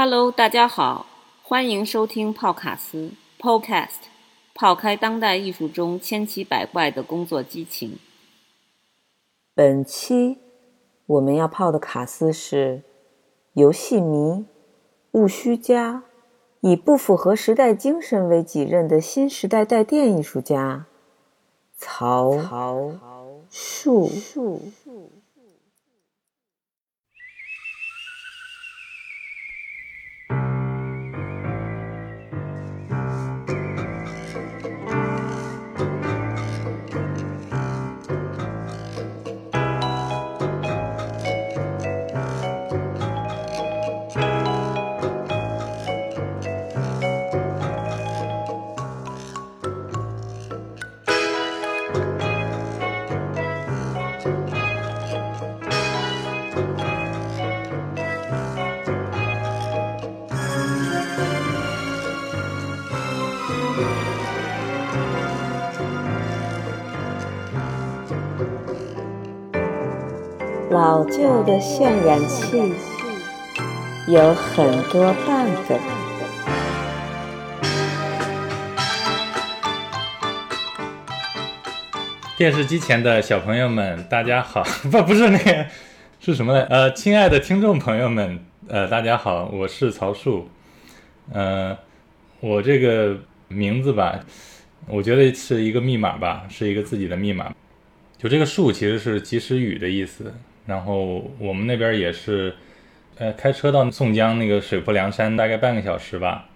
Hello，大家好，欢迎收听泡卡斯 Podcast，泡开当代艺术中千奇百怪的工作激情。本期我们要泡的卡斯是游戏迷、务虚家，以不符合时代精神为己任的新时代带电艺术家曹树。旧的渲染器有很多版本。电视机前的小朋友们，大家好！不，不是那个，是什么呢？呃，亲爱的听众朋友们，呃，大家好，我是曹树。呃，我这个名字吧，我觉得是一个密码吧，是一个自己的密码。就这个“树”其实是及时雨的意思。然后我们那边也是，呃，开车到宋江那个水泊梁山大概半个小时吧，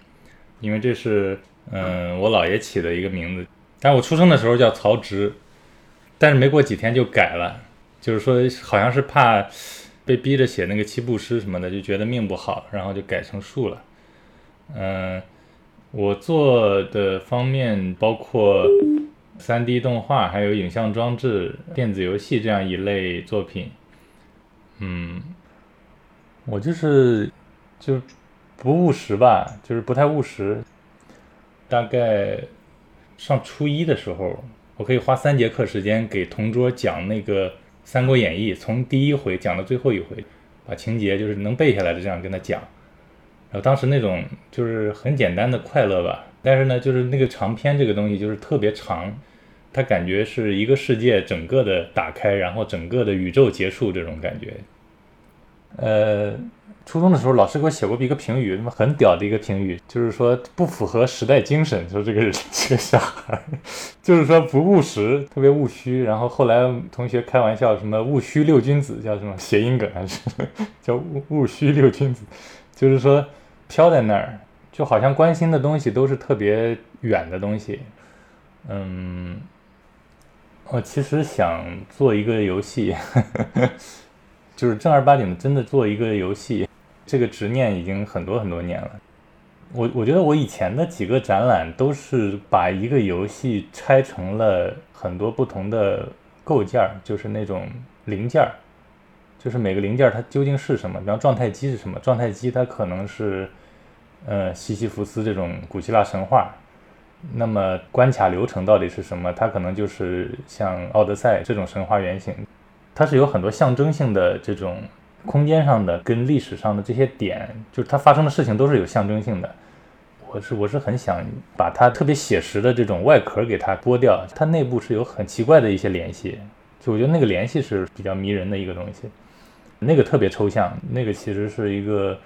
因为这是嗯我姥爷起的一个名字。但我出生的时候叫曹植。但是没过几天就改了，就是说好像是怕被逼着写那个七步诗什么的，就觉得命不好，然后就改成树了。嗯，我做的方面包括 3D 动画，还有影像装置、电子游戏这样一类作品。嗯，我就是就不务实吧，就是不太务实。大概上初一的时候。我可以花三节课时间给同桌讲那个《三国演义》，从第一回讲到最后一回，把情节就是能背下来的这样跟他讲。然后当时那种就是很简单的快乐吧，但是呢，就是那个长篇这个东西就是特别长，他感觉是一个世界整个的打开，然后整个的宇宙结束这种感觉。呃。初中的时候，老师给我写过一个评语，他妈很屌的一个评语，就是说不符合时代精神，说这个人这个小孩，就是说不务实，特别务虚。然后后来同学开玩笑，什么务虚六君子，叫什么谐音梗还是叫务务虚六君子，就是说飘在那儿，就好像关心的东西都是特别远的东西。嗯，我其实想做一个游戏，就是正儿八经的真的做一个游戏。这个执念已经很多很多年了。我我觉得我以前的几个展览都是把一个游戏拆成了很多不同的构件儿，就是那种零件儿，就是每个零件儿它究竟是什么？比方状态机是什么？状态机它可能是呃西西弗斯这种古希腊神话。那么关卡流程到底是什么？它可能就是像奥德赛这种神话原型。它是有很多象征性的这种。空间上的跟历史上的这些点，就是它发生的事情都是有象征性的。我是我是很想把它特别写实的这种外壳给它剥掉，它内部是有很奇怪的一些联系。就我觉得那个联系是比较迷人的一个东西。那个特别抽象，那个其实是一个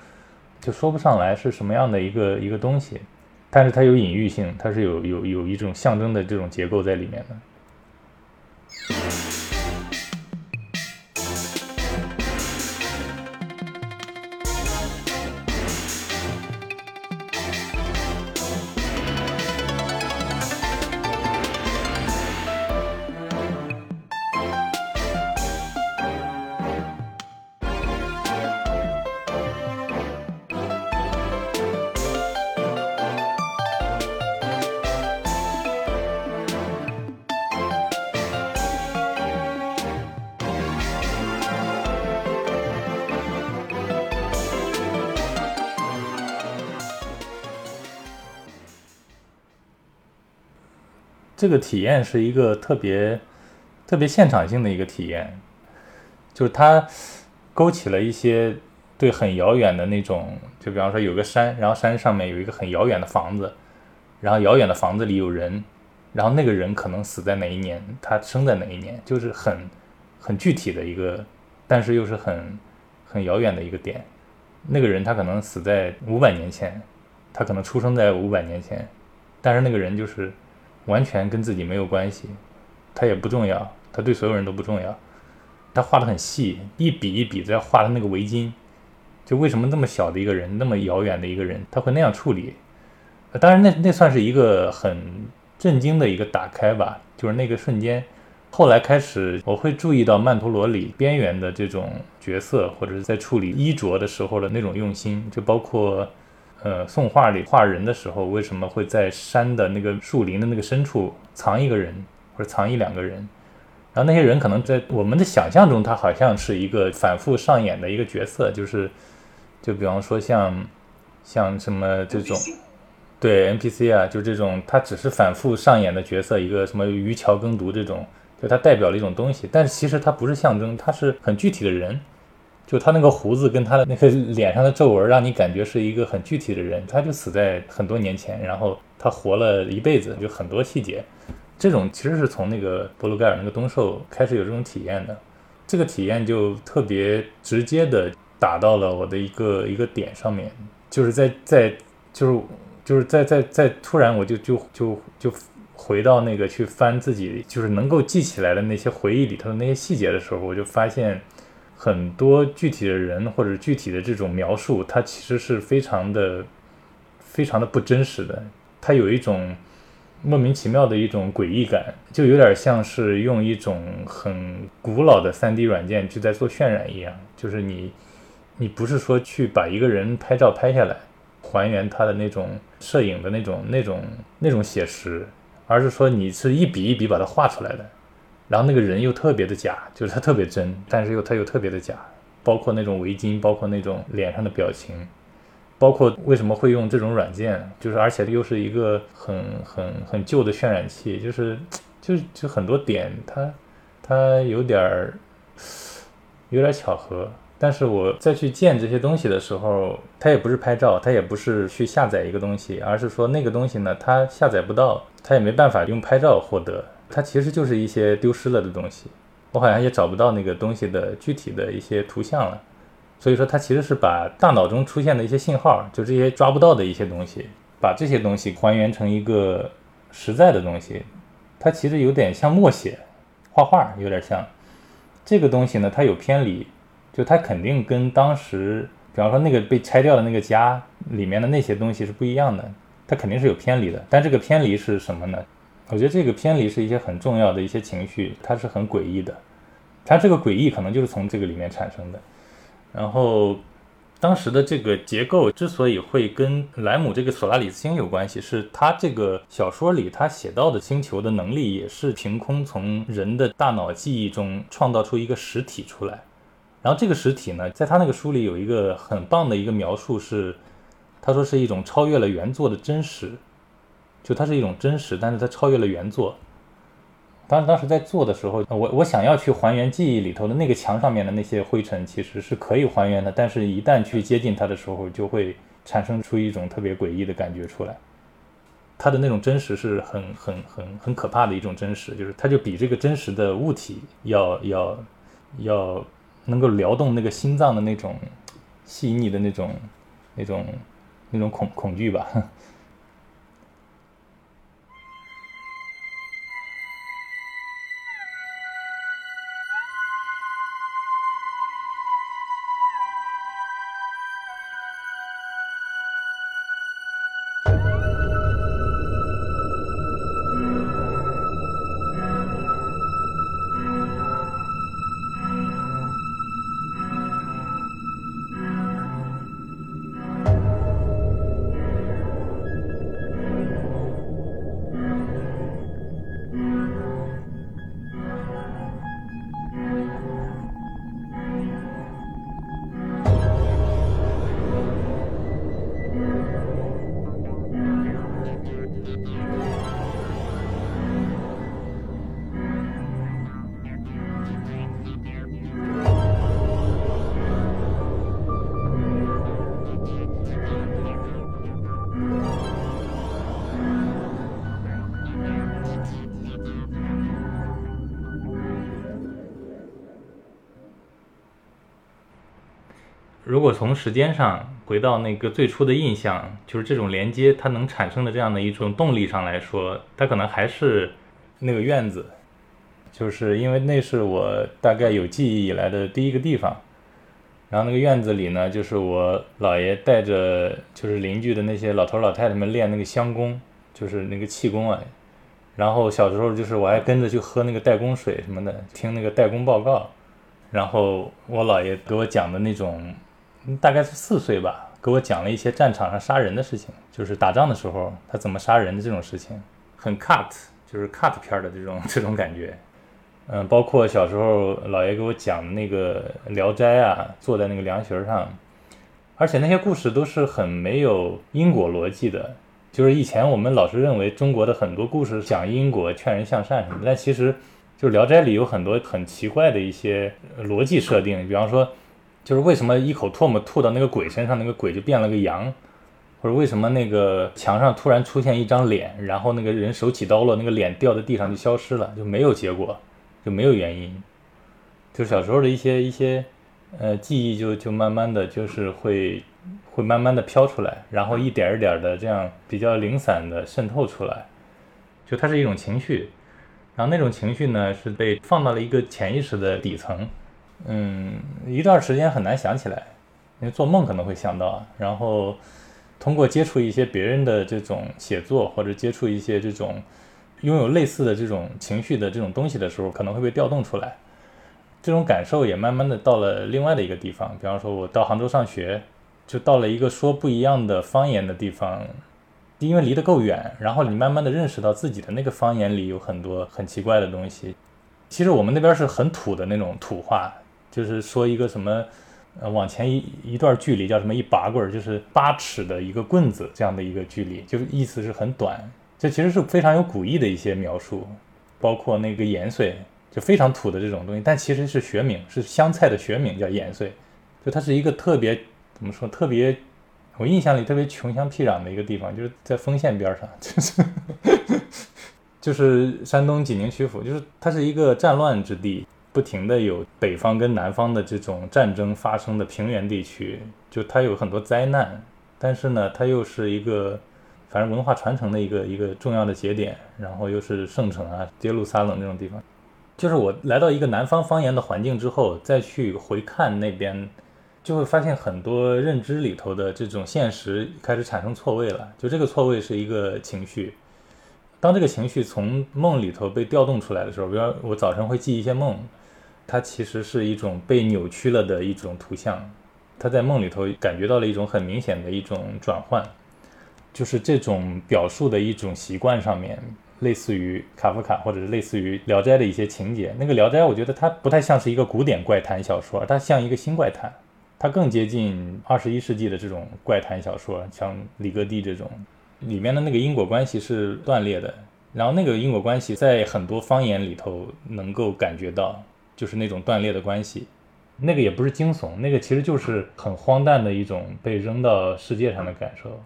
就说不上来是什么样的一个一个东西，但是它有隐喻性，它是有有有一种象征的这种结构在里面的。这个体验是一个特别、特别现场性的一个体验，就是它勾起了一些对很遥远的那种，就比方说有个山，然后山上面有一个很遥远的房子，然后遥远的房子里有人，然后那个人可能死在哪一年，他生在哪一年，就是很很具体的一个，但是又是很很遥远的一个点。那个人他可能死在五百年前，他可能出生在五百年前，但是那个人就是完全跟自己没有关系，他也不重要，他对所有人都不重要。他画的很细，一笔一笔在画他那个围巾，就为什么那么小的一个人，那么遥远的一个人，他会那样处理？当然，那那算是一个很震惊的一个打开吧，就是那个瞬间。后来开始，我会注意到曼陀罗里边缘的这种角色，或者是在处理衣着的时候的那种用心，就包括，呃，宋画里画人的时候，为什么会在山的那个树林的那个深处藏一个人，或者藏一两个人，然后那些人可能在我们的想象中，他好像是一个反复上演的一个角色，就是，就比方说像，像什么这种，对 NPC 啊，就这种，他只是反复上演的角色，一个什么渔樵耕读这种。就它代表了一种东西，但是其实它不是象征，它是很具体的人。就他那个胡子跟他的那个脸上的皱纹，让你感觉是一个很具体的人。他就死在很多年前，然后他活了一辈子，就很多细节。这种其实是从那个博鲁盖尔那个东兽开始有这种体验的。这个体验就特别直接的打到了我的一个一个点上面，就是在在就是就是在在在突然我就就就就。回到那个去翻自己就是能够记起来的那些回忆里头的那些细节的时候，我就发现很多具体的人或者具体的这种描述，它其实是非常的、非常的不真实的。它有一种莫名其妙的一种诡异感，就有点像是用一种很古老的 3D 软件去在做渲染一样。就是你，你不是说去把一个人拍照拍下来，还原他的那种摄影的那种、那种、那种写实。而是说你是一笔一笔把它画出来的，然后那个人又特别的假，就是他特别真，但是又他又特别的假，包括那种围巾，包括那种脸上的表情，包括为什么会用这种软件，就是而且又是一个很很很旧的渲染器，就是就就很多点，它它有点儿有点巧合。但是我再去建这些东西的时候，它也不是拍照，它也不是去下载一个东西，而是说那个东西呢，它下载不到，它也没办法用拍照获得，它其实就是一些丢失了的东西。我好像也找不到那个东西的具体的一些图像了。所以说，它其实是把大脑中出现的一些信号，就这些抓不到的一些东西，把这些东西还原成一个实在的东西。它其实有点像默写、画画，有点像这个东西呢，它有偏离。就它肯定跟当时，比方说那个被拆掉的那个家里面的那些东西是不一样的，它肯定是有偏离的。但这个偏离是什么呢？我觉得这个偏离是一些很重要的一些情绪，它是很诡异的。它这个诡异可能就是从这个里面产生的。然后当时的这个结构之所以会跟莱姆这个索拉里斯星有关系，是他这个小说里他写到的星球的能力也是凭空从人的大脑记忆中创造出一个实体出来。然后这个实体呢，在他那个书里有一个很棒的一个描述，是他说是一种超越了原作的真实，就它是一种真实，但是它超越了原作。当当时在做的时候，我我想要去还原记忆里头的那个墙上面的那些灰尘，其实是可以还原的，但是一旦去接近它的时候，就会产生出一种特别诡异的感觉出来。它的那种真实是很很很很可怕的一种真实，就是它就比这个真实的物体要要要。能够撩动那个心脏的那种细腻的那种、那种、那种恐恐惧吧。如果从时间上回到那个最初的印象，就是这种连接它能产生的这样的一种动力上来说，它可能还是那个院子，就是因为那是我大概有记忆以来的第一个地方。然后那个院子里呢，就是我姥爷带着就是邻居的那些老头老太太们练那个香功，就是那个气功啊。然后小时候就是我还跟着去喝那个代工水什么的，听那个代工报告。然后我姥爷给我讲的那种。大概是四岁吧，给我讲了一些战场上杀人的事情，就是打仗的时候他怎么杀人的这种事情，很 cut，就是 cut 片的这种这种感觉。嗯，包括小时候姥爷给我讲那个《聊斋》啊，坐在那个凉席上，而且那些故事都是很没有因果逻辑的。就是以前我们老是认为中国的很多故事讲因果、劝人向善什么，但其实就是《聊斋》里有很多很奇怪的一些逻辑设定，比方说。就是为什么一口唾沫吐到那个鬼身上，那个鬼就变了个羊，或者为什么那个墙上突然出现一张脸，然后那个人手起刀落，那个脸掉在地上就消失了，就没有结果，就没有原因。就小时候的一些一些呃记忆，就就慢慢的就是会会慢慢的飘出来，然后一点一点的这样比较零散的渗透出来，就它是一种情绪，然后那种情绪呢是被放到了一个潜意识的底层。嗯，一段时间很难想起来，因为做梦可能会想到，然后通过接触一些别人的这种写作，或者接触一些这种拥有类似的这种情绪的这种东西的时候，可能会被调动出来。这种感受也慢慢的到了另外的一个地方，比方说我到杭州上学，就到了一个说不一样的方言的地方，因为离得够远，然后你慢慢的认识到自己的那个方言里有很多很奇怪的东西。其实我们那边是很土的那种土话。就是说一个什么，呃，往前一一段距离叫什么一拔棍儿，就是八尺的一个棍子这样的一个距离，就是意思是很短。这其实是非常有古意的一些描述，包括那个盐穗，就非常土的这种东西，但其实是学名，是湘菜的学名叫盐穗。就它是一个特别怎么说，特别我印象里特别穷乡僻壤的一个地方，就是在丰县边上，就是 就是山东济宁曲阜，就是它是一个战乱之地。不停的有北方跟南方的这种战争发生的平原地区，就它有很多灾难，但是呢，它又是一个反正文化传承的一个一个重要的节点，然后又是圣城啊，耶路撒冷那种地方。就是我来到一个南方方言的环境之后，再去回看那边，就会发现很多认知里头的这种现实开始产生错位了。就这个错位是一个情绪，当这个情绪从梦里头被调动出来的时候，比如我早晨会记一些梦。它其实是一种被扭曲了的一种图像，他在梦里头感觉到了一种很明显的一种转换，就是这种表述的一种习惯上面，类似于卡夫卡或者是类似于《聊斋》的一些情节。那个《聊斋》，我觉得它不太像是一个古典怪谈小说，它像一个新怪谈，它更接近二十一世纪的这种怪谈小说，像李格蒂这种，里面的那个因果关系是断裂的，然后那个因果关系在很多方言里头能够感觉到。就是那种断裂的关系，那个也不是惊悚，那个其实就是很荒诞的一种被扔到世界上的感受。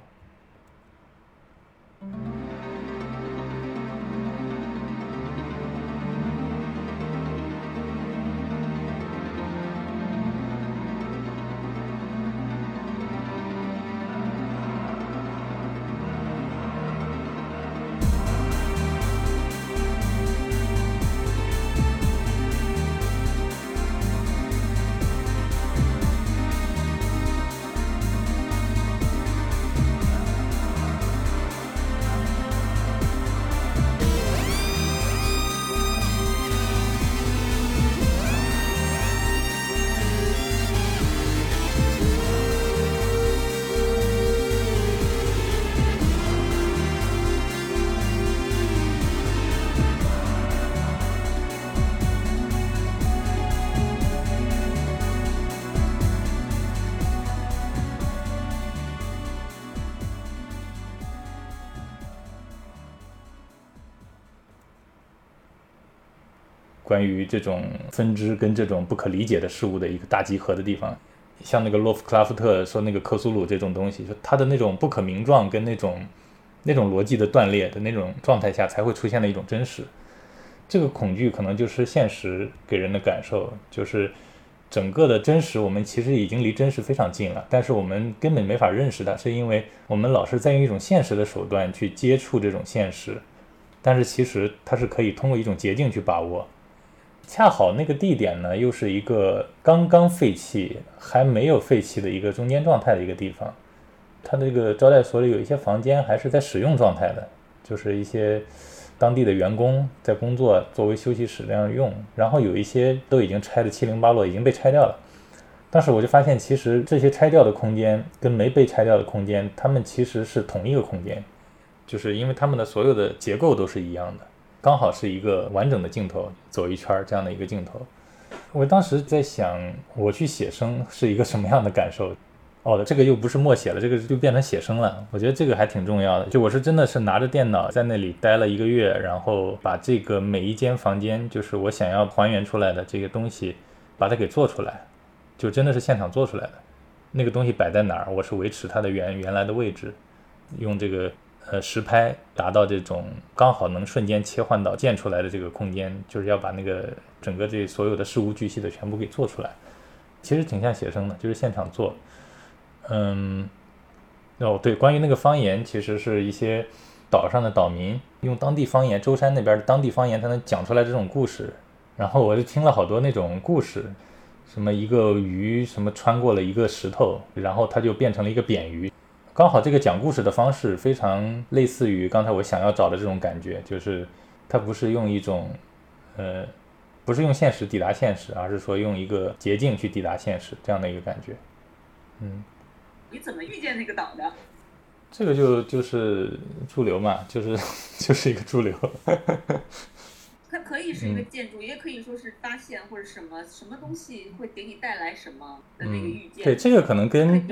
关于这种分支跟这种不可理解的事物的一个大集合的地方，像那个洛夫克拉夫特说那个克苏鲁这种东西，就他的那种不可名状跟那种那种逻辑的断裂的那种状态下才会出现的一种真实。这个恐惧可能就是现实给人的感受，就是整个的真实，我们其实已经离真实非常近了，但是我们根本没法认识它，是因为我们老是在用一种现实的手段去接触这种现实，但是其实它是可以通过一种捷径去把握。恰好那个地点呢，又是一个刚刚废弃还没有废弃的一个中间状态的一个地方，它那个招待所里有一些房间还是在使用状态的，就是一些。当地的员工在工作，作为休息室那样用，然后有一些都已经拆的七零八落，已经被拆掉了。当时我就发现，其实这些拆掉的空间跟没被拆掉的空间，它们其实是同一个空间，就是因为它们的所有的结构都是一样的，刚好是一个完整的镜头，走一圈这样的一个镜头。我当时在想，我去写生是一个什么样的感受？哦，这个又不是默写了，这个就变成写生了。我觉得这个还挺重要的。就我是真的是拿着电脑在那里待了一个月，然后把这个每一间房间，就是我想要还原出来的这个东西，把它给做出来，就真的是现场做出来的。那个东西摆在哪儿，我是维持它的原原来的位置，用这个呃实拍达到这种刚好能瞬间切换到建出来的这个空间，就是要把那个整个这所有的事无巨细的全部给做出来。其实挺像写生的，就是现场做。嗯，哦对，关于那个方言，其实是一些岛上的岛民用当地方言，舟山那边的当地方言，才能讲出来这种故事。然后我就听了好多那种故事，什么一个鱼什么穿过了一个石头，然后它就变成了一个扁鱼。刚好这个讲故事的方式非常类似于刚才我想要找的这种感觉，就是它不是用一种呃，不是用现实抵达现实，而是说用一个捷径去抵达现实这样的一个感觉，嗯。你怎么遇见那个岛的？这个就就是驻留嘛，就是 就是一个驻留。它可以是一个建筑，也可以说是发现或者什么什么东西会给你带来什么的那个遇见。对，这个可能跟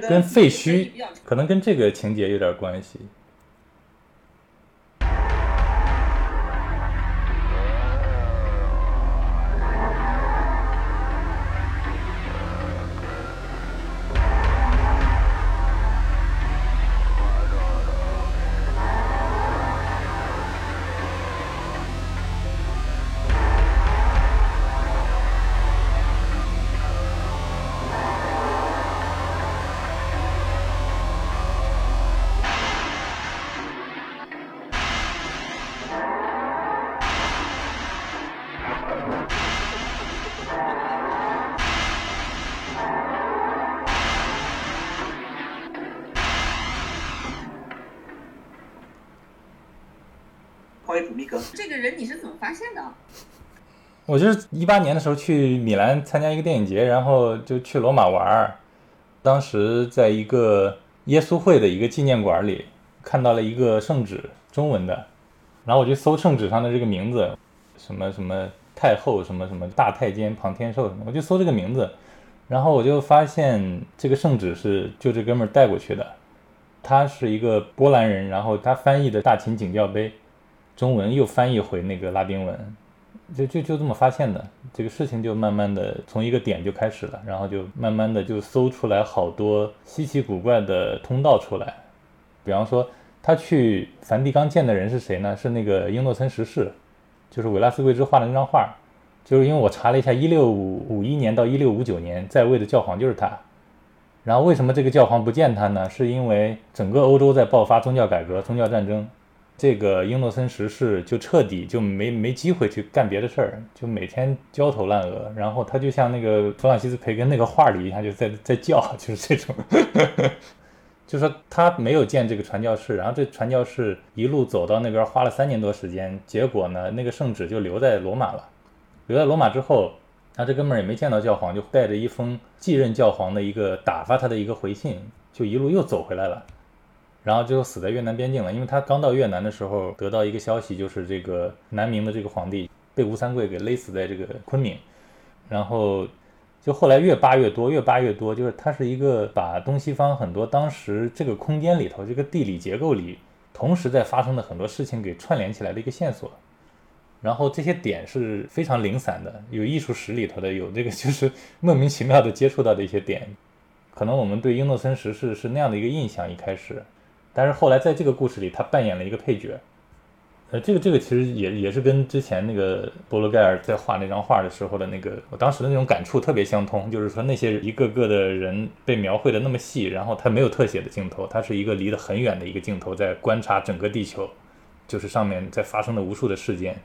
跟废墟，可能跟这个情节有点关系。这个人你是怎么发现的？我就是一八年的时候去米兰参加一个电影节，然后就去罗马玩儿。当时在一个耶稣会的一个纪念馆里看到了一个圣旨，中文的。然后我就搜圣旨上的这个名字，什么什么太后，什么什么大太监庞天寿什么，我就搜这个名字。然后我就发现这个圣旨是就这哥们儿带过去的。他是一个波兰人，然后他翻译的大秦景教碑。中文又翻译回那个拉丁文，就就就这么发现的。这个事情就慢慢的从一个点就开始了，然后就慢慢的就搜出来好多稀奇古怪的通道出来。比方说，他去梵蒂冈见的人是谁呢？是那个英诺森十世，就是维拉斯贵兹画的那张画。就是因为我查了一下，一六五一年到一六五九年在位的教皇就是他。然后为什么这个教皇不见他呢？是因为整个欧洲在爆发宗教改革、宗教战争。这个英诺森十世就彻底就没没机会去干别的事儿，就每天焦头烂额。然后他就像那个弗朗西斯培根那个画里一样，就在在叫，就是这种。就说他没有建这个传教士，然后这传教士一路走到那边花了三年多时间，结果呢，那个圣旨就留在罗马了。留在罗马之后，他这哥们儿也没见到教皇，就带着一封继任教皇的一个打发他的一个回信，就一路又走回来了。然后最后死在越南边境了，因为他刚到越南的时候得到一个消息，就是这个南明的这个皇帝被吴三桂给勒死在这个昆明，然后就后来越扒越多，越扒越多，就是它是一个把东西方很多当时这个空间里头这个地理结构里同时在发生的很多事情给串联起来的一个线索，然后这些点是非常零散的，有艺术史里头的，有这个就是莫名其妙的接触到的一些点，可能我们对英诺森十世是那样的一个印象一开始。但是后来在这个故事里，他扮演了一个配角，呃，这个这个其实也也是跟之前那个波罗盖尔在画那张画的时候的那个，我当时的那种感触特别相通，就是说那些一个个的人被描绘的那么细，然后他没有特写的镜头，他是一个离得很远的一个镜头在观察整个地球，就是上面在发生的无数的事件。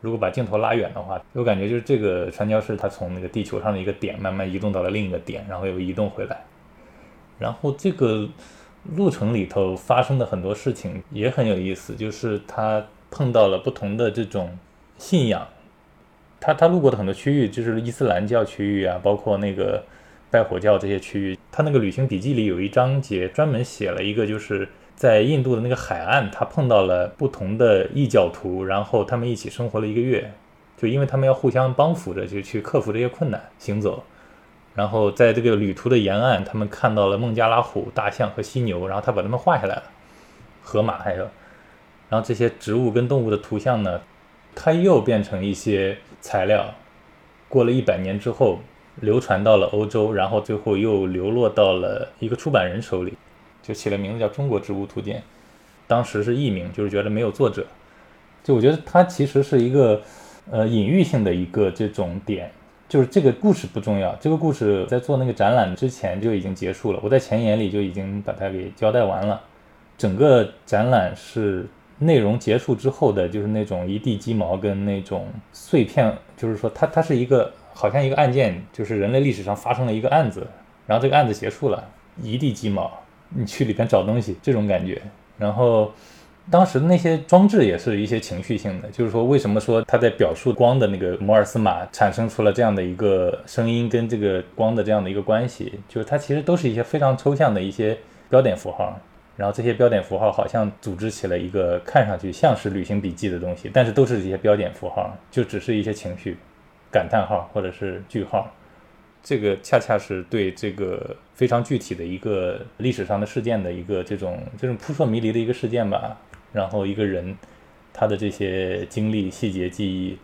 如果把镜头拉远的话，我感觉就是这个传教士他从那个地球上的一个点慢慢移动到了另一个点，然后又移动回来，然后这个路程里头发生的很多事情也很有意思，就是他碰到了不同的这种信仰，他他路过的很多区域就是伊斯兰教区域啊，包括那个拜火教这些区域，他那个旅行笔记里有一章节专门写了一个就是。在印度的那个海岸，他碰到了不同的异教徒，然后他们一起生活了一个月，就因为他们要互相帮扶着，就去克服这些困难行走。然后在这个旅途的沿岸，他们看到了孟加拉虎、大象和犀牛，然后他把它们画下来了，河马还有，然后这些植物跟动物的图像呢，它又变成一些材料，过了一百年之后流传到了欧洲，然后最后又流落到了一个出版人手里。就起了名字叫《中国植物图鉴》，当时是艺名，就是觉得没有作者。就我觉得它其实是一个呃隐喻性的一个这种点，就是这个故事不重要，这个故事在做那个展览之前就已经结束了，我在前言里就已经把它给交代完了。整个展览是内容结束之后的，就是那种一地鸡毛跟那种碎片，就是说它它是一个好像一个案件，就是人类历史上发生了一个案子，然后这个案子结束了，一地鸡毛。你去里边找东西，这种感觉。然后，当时那些装置也是一些情绪性的，就是说，为什么说他在表述光的那个摩尔斯码产生出了这样的一个声音，跟这个光的这样的一个关系，就是它其实都是一些非常抽象的一些标点符号。然后这些标点符号好像组织起了一个看上去像是旅行笔记的东西，但是都是一些标点符号，就只是一些情绪，感叹号或者是句号。这个恰恰是对这个非常具体的一个历史上的事件的一个这种这种扑朔迷离的一个事件吧，然后一个人他的这些经历、细节、记忆，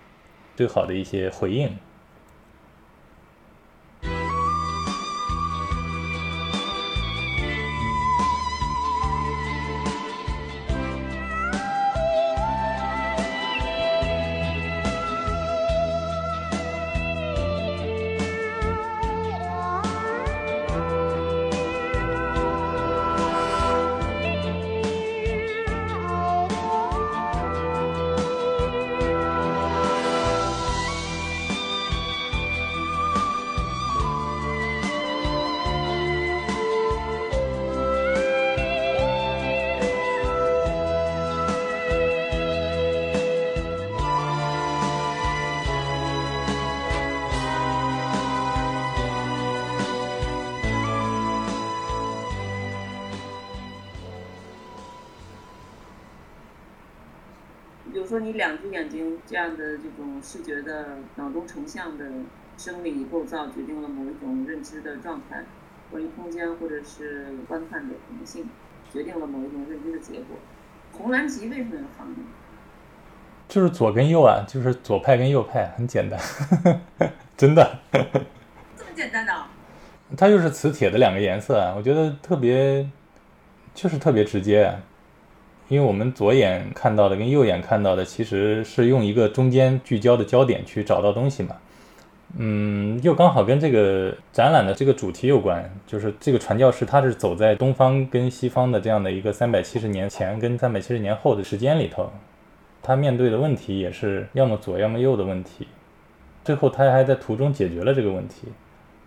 最好的一些回应。说你两只眼睛这样的这种视觉的脑中成像的生理构造，决定了某一种认知的状态，关于空间或者是观看的可能性，决定了某一种认知的结果。红蓝极为什么要放呢？就是左跟右啊，就是左派跟右派，很简单，真的。这么简单的？它就是磁铁的两个颜色啊，我觉得特别，就是特别直接啊。因为我们左眼看到的跟右眼看到的，其实是用一个中间聚焦的焦点去找到东西嘛。嗯，又刚好跟这个展览的这个主题有关，就是这个传教士他是走在东方跟西方的这样的一个三百七十年前跟三百七十年后的时间里头，他面对的问题也是要么左要么右的问题，最后他还在途中解决了这个问题。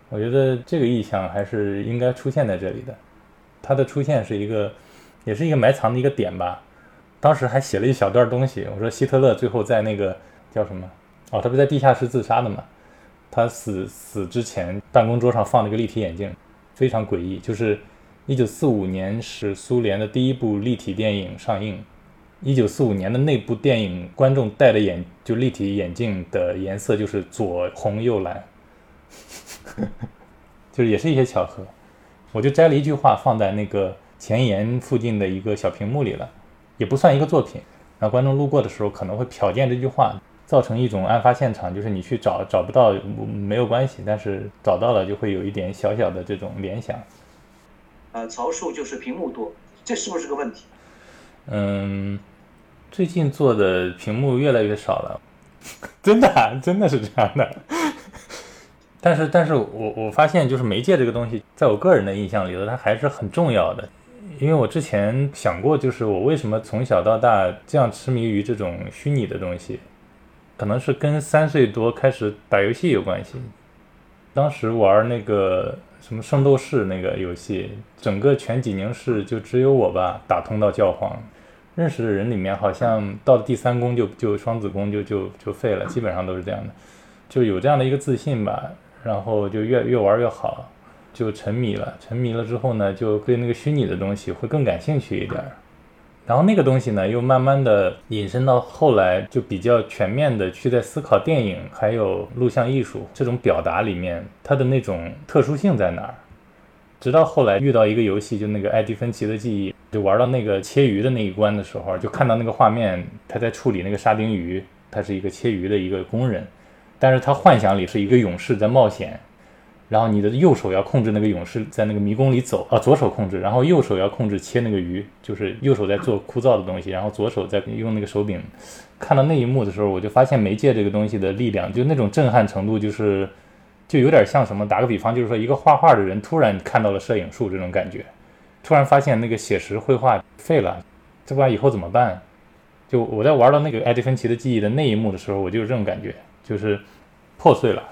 我觉得这个意象还是应该出现在这里的，它的出现是一个。也是一个埋藏的一个点吧，当时还写了一小段东西。我说希特勒最后在那个叫什么？哦，他不是在地下室自杀的嘛？他死死之前，办公桌上放了个立体眼镜，非常诡异。就是一九四五年是苏联的第一部立体电影上映，一九四五年的那部电影观众戴的眼就立体眼镜的颜色就是左红右蓝，就是也是一些巧合。我就摘了一句话放在那个。前沿附近的一个小屏幕里了，也不算一个作品。然后观众路过的时候可能会瞟见这句话，造成一种案发现场，就是你去找找不到没有关系，但是找到了就会有一点小小的这种联想。呃，曹树就是屏幕多，这是不是个问题？嗯，最近做的屏幕越来越少了，真的啊真的是这样的。但是，但是我我发现，就是媒介这个东西，在我个人的印象里头，它还是很重要的。因为我之前想过，就是我为什么从小到大这样痴迷于这种虚拟的东西，可能是跟三岁多开始打游戏有关系。当时玩那个什么圣斗士那个游戏，整个全济宁市就只有我吧打通到教皇，认识的人里面好像到了第三宫就就双子宫就就就废了，基本上都是这样的，就有这样的一个自信吧。然后就越越玩越好，就沉迷了。沉迷了之后呢，就对那个虚拟的东西会更感兴趣一点儿。然后那个东西呢，又慢慢的引申到后来，就比较全面的去在思考电影还有录像艺术这种表达里面，它的那种特殊性在哪儿。直到后来遇到一个游戏，就那个《艾迪芬奇的记忆》，就玩到那个切鱼的那一关的时候，就看到那个画面，他在处理那个沙丁鱼，他是一个切鱼的一个工人。但是他幻想里是一个勇士在冒险，然后你的右手要控制那个勇士在那个迷宫里走啊，左手控制，然后右手要控制切那个鱼，就是右手在做枯燥的东西，然后左手在用那个手柄。看到那一幕的时候，我就发现媒介这个东西的力量，就那种震撼程度，就是就有点像什么？打个比方，就是说一个画画的人突然看到了摄影术这种感觉，突然发现那个写实绘画废了，这不然以后怎么办？就我在玩到那个艾迪芬奇的记忆的那一幕的时候，我就有这种感觉。就是破碎了，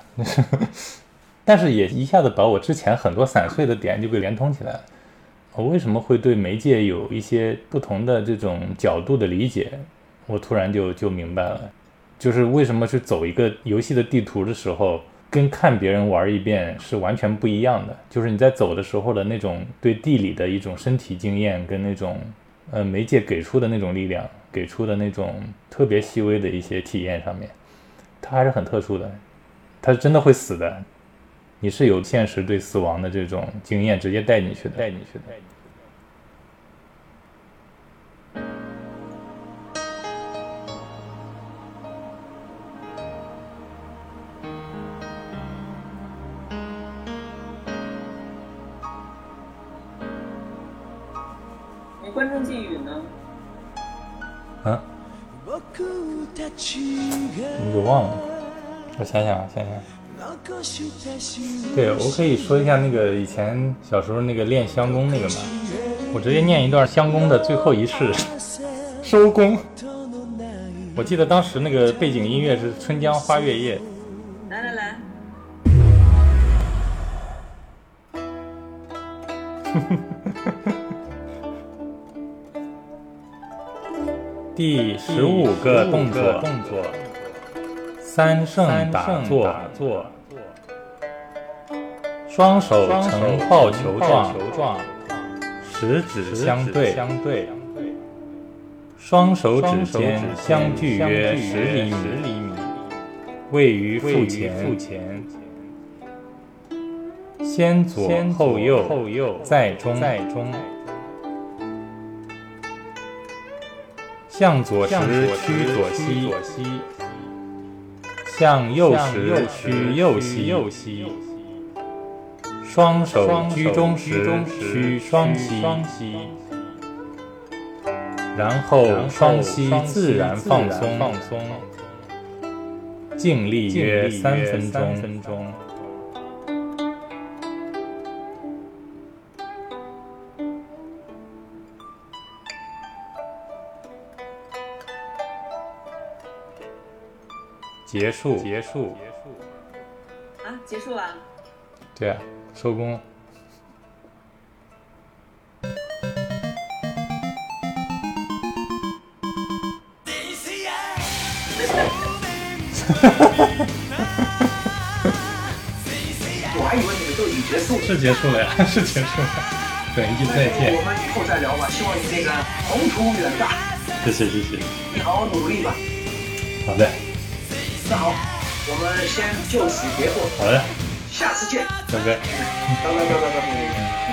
但是也一下子把我之前很多散碎的点就给连通起来了。我为什么会对媒介有一些不同的这种角度的理解？我突然就就明白了，就是为什么去走一个游戏的地图的时候，跟看别人玩一遍是完全不一样的。就是你在走的时候的那种对地理的一种身体经验，跟那种呃媒介给出的那种力量，给出的那种特别细微的一些体验上面。它还是很特殊的，它是真的会死的，你是有现实对死亡的这种经验直接带进去的，带进去的。你观众寄语呢？啊？我给忘了，我想想啊，想想。对，我可以说一下那个以前小时候那个练香功那个嘛，我直接念一段香功的最后一式，收工。我记得当时那个背景音乐是《春江花月夜》。来来来。第十五个动作，动作，三圣打坐，双手呈抱球状，十指相对，双手指尖相距约十厘米，位于腹前，先左后右，在中。向左时屈左膝，向右时屈右膝。双手居中时屈双膝，然后双膝自然放松，静立约三分钟。结束，结束，结束啊，结束了。对啊，收工。我还以为你们都已经结束了。是结束了呀，是结束了。等一句再见。我们以后再聊吧，希望你那个宏图远大。谢谢谢谢。你好好努力吧。好的。那好，我们先就此别过。好嘞，下次见，拜拜。拜拜拜拜拜拜。